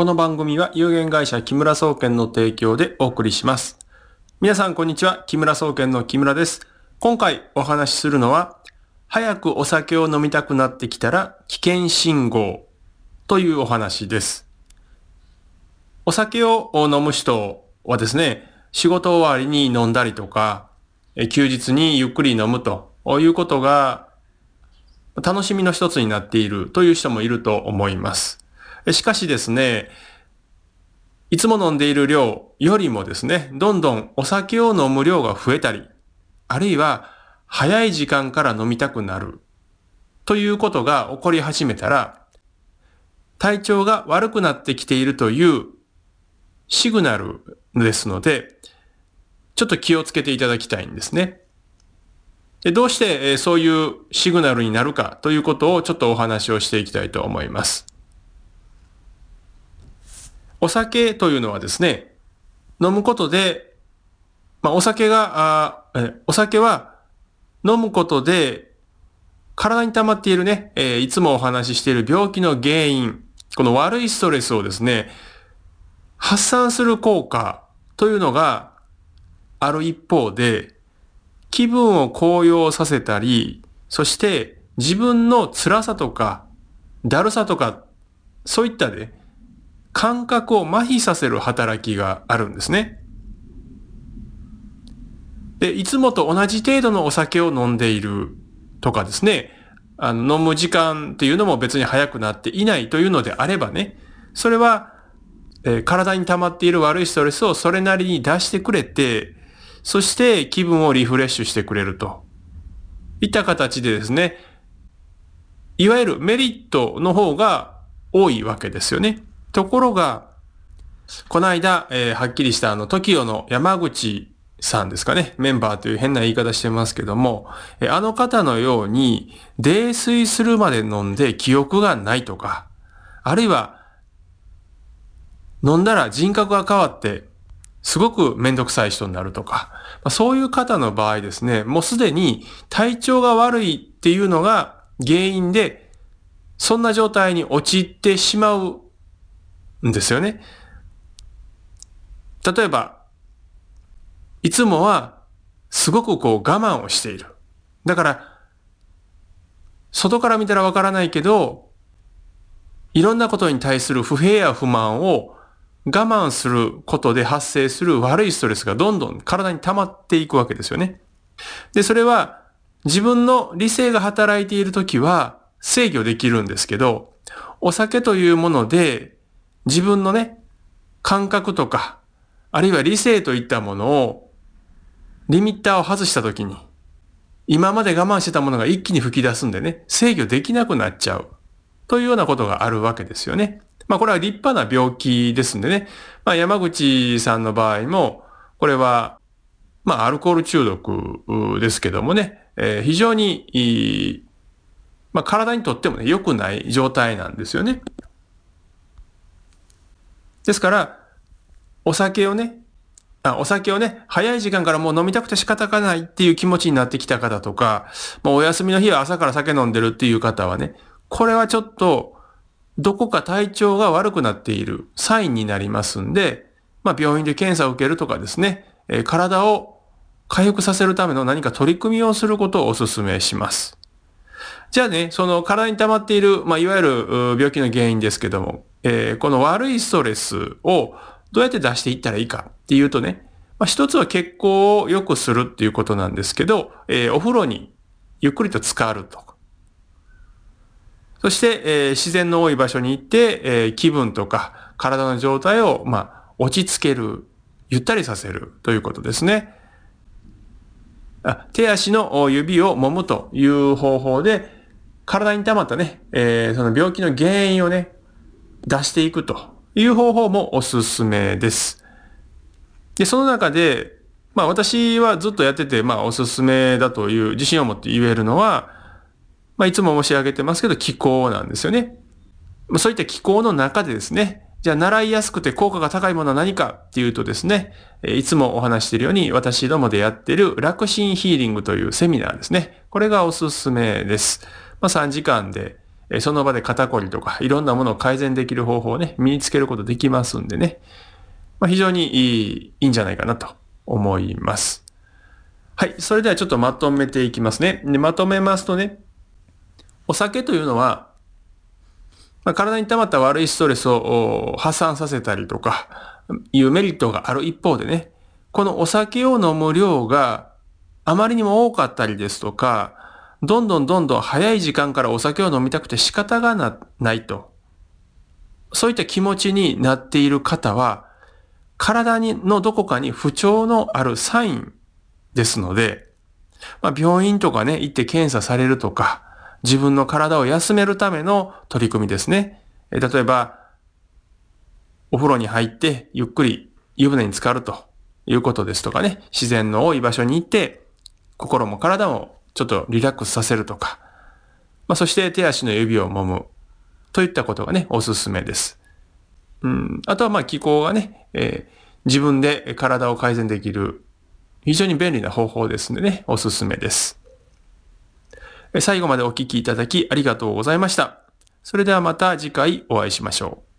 この番組は有限会社木村総研の提供でお送りします。皆さんこんにちは。木村総研の木村です。今回お話しするのは、早くお酒を飲みたくなってきたら危険信号というお話です。お酒を飲む人はですね、仕事終わりに飲んだりとか、休日にゆっくり飲むということが楽しみの一つになっているという人もいると思います。しかしですね、いつも飲んでいる量よりもですね、どんどんお酒を飲む量が増えたり、あるいは早い時間から飲みたくなるということが起こり始めたら、体調が悪くなってきているというシグナルですので、ちょっと気をつけていただきたいんですね。でどうしてそういうシグナルになるかということをちょっとお話をしていきたいと思います。お酒というのはですね、飲むことで、まあ、お酒が、あお酒は飲むことで体に溜まっているね、えー、いつもお話ししている病気の原因、この悪いストレスをですね、発散する効果というのがある一方で、気分を高揚させたり、そして自分の辛さとか、だるさとか、そういったね、感覚を麻痺させる働きがあるんですね。で、いつもと同じ程度のお酒を飲んでいるとかですね、あの、飲む時間っていうのも別に早くなっていないというのであればね、それは、えー、体に溜まっている悪いストレスをそれなりに出してくれて、そして気分をリフレッシュしてくれると。いった形でですね、いわゆるメリットの方が多いわけですよね。ところが、この間、えー、はっきりしたあの、TOKIO の山口さんですかね。メンバーという変な言い方してますけども、えー、あの方のように、泥酔するまで飲んで記憶がないとか、あるいは、飲んだら人格が変わって、すごくめんどくさい人になるとか、まあ、そういう方の場合ですね、もうすでに体調が悪いっていうのが原因で、そんな状態に陥ってしまうんですよね。例えば、いつもはすごくこう我慢をしている。だから、外から見たらわからないけど、いろんなことに対する不平や不満を我慢することで発生する悪いストレスがどんどん体に溜まっていくわけですよね。で、それは自分の理性が働いているときは制御できるんですけど、お酒というもので自分のね、感覚とか、あるいは理性といったものをリミッターを外したときに、今まで我慢してたものが一気に吹き出すんでね、制御できなくなっちゃう。というようなことがあるわけですよね。まあこれは立派な病気ですんでね。まあ山口さんの場合も、これは、まあアルコール中毒ですけどもね、えー、非常に、まあ体にとってもね、良くない状態なんですよね。ですから、お酒をね、あお酒をね、早い時間からもう飲みたくて仕方がないっていう気持ちになってきた方とか、もうお休みの日は朝から酒飲んでるっていう方はね、これはちょっと、どこか体調が悪くなっているサインになりますんで、まあ病院で検査を受けるとかですね、え、体を回復させるための何か取り組みをすることをお勧めします。じゃあね、その体に溜まっている、まあいわゆる病気の原因ですけども、えー、この悪いストレスをどうやって出していったらいいかっていうとね、まあ、一つは血行を良くするっていうことなんですけど、えー、お風呂にゆっくりと浸かると。そして、えー、自然の多い場所に行って、えー、気分とか体の状態を、まあ、落ち着ける、ゆったりさせるということですね。あ手足の指を揉むという方法で、体に溜まったね、えー、その病気の原因をね、出していくという方法もおすすめです。で、その中で、まあ私はずっとやってて、まあおすすめだという自信を持って言えるのは、まあいつも申し上げてますけど気候なんですよね。まあ、そういった気候の中でですね、じゃあ習いやすくて効果が高いものは何かっていうとですね、いつもお話しているように私どもでやっている楽心ヒーリングというセミナーですね。これがおすすめです。まあ3時間でその場で肩こりとかいろんなものを改善できる方法をね、身につけることできますんでね。まあ、非常にいい、いいんじゃないかなと思います。はい。それではちょっとまとめていきますね。でまとめますとね、お酒というのは、まあ、体に溜まった悪いストレスを発散させたりとか、いうメリットがある一方でね、このお酒を飲む量があまりにも多かったりですとか、どんどんどんどん早い時間からお酒を飲みたくて仕方がないと。そういった気持ちになっている方は、体にのどこかに不調のあるサインですので、まあ、病院とかね、行って検査されるとか、自分の体を休めるための取り組みですね。え例えば、お風呂に入ってゆっくり湯船に浸かるということですとかね、自然の多い場所に行って、心も体もちょっとリラックスさせるとか、まあ、そして手足の指を揉むといったことがね、おすすめです。うん、あとはまあ気候がね、えー、自分で体を改善できる非常に便利な方法ですのでね、おすすめです。最後までお聞きいただきありがとうございました。それではまた次回お会いしましょう。